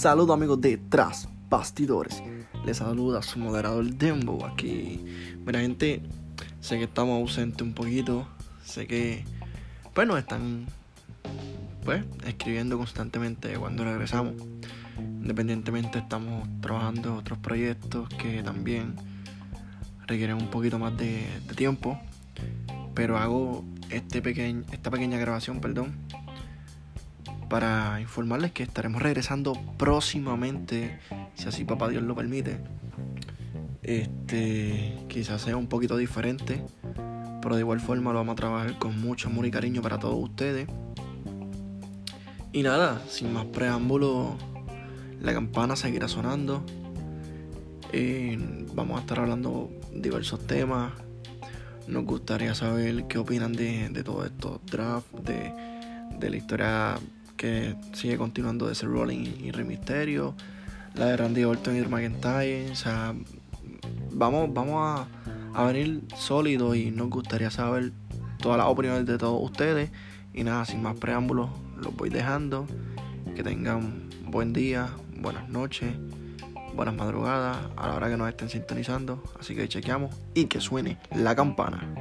Saludos amigos de Tras Bastidores. Les saluda su moderador Dembo aquí. Mira gente, sé que estamos ausentes un poquito. Sé que, bueno, están pues escribiendo constantemente cuando regresamos. Independientemente estamos trabajando otros proyectos que también requieren un poquito más de tiempo. Pero hago este pequeño, esta pequeña grabación, perdón, para informarles que estaremos regresando próximamente, si así papá Dios lo permite. Este, quizás sea un poquito diferente, pero de igual forma lo vamos a trabajar con mucho amor y cariño para todos ustedes. Y nada, sin más preámbulos, la campana seguirá sonando. Eh, vamos a estar hablando diversos temas. Nos gustaría saber qué opinan de, de todo esto draft, de, de la historia que sigue continuando de ese Rolling y Rey Mysterio, la de Randy Orton y McIntyre. O sea, vamos, vamos a, a venir sólidos y nos gustaría saber todas las opiniones de todos ustedes. Y nada, sin más preámbulos, los voy dejando. Que tengan buen día, buenas noches, buenas madrugadas a la hora que nos estén sintonizando. Así que chequeamos y que suene la campana.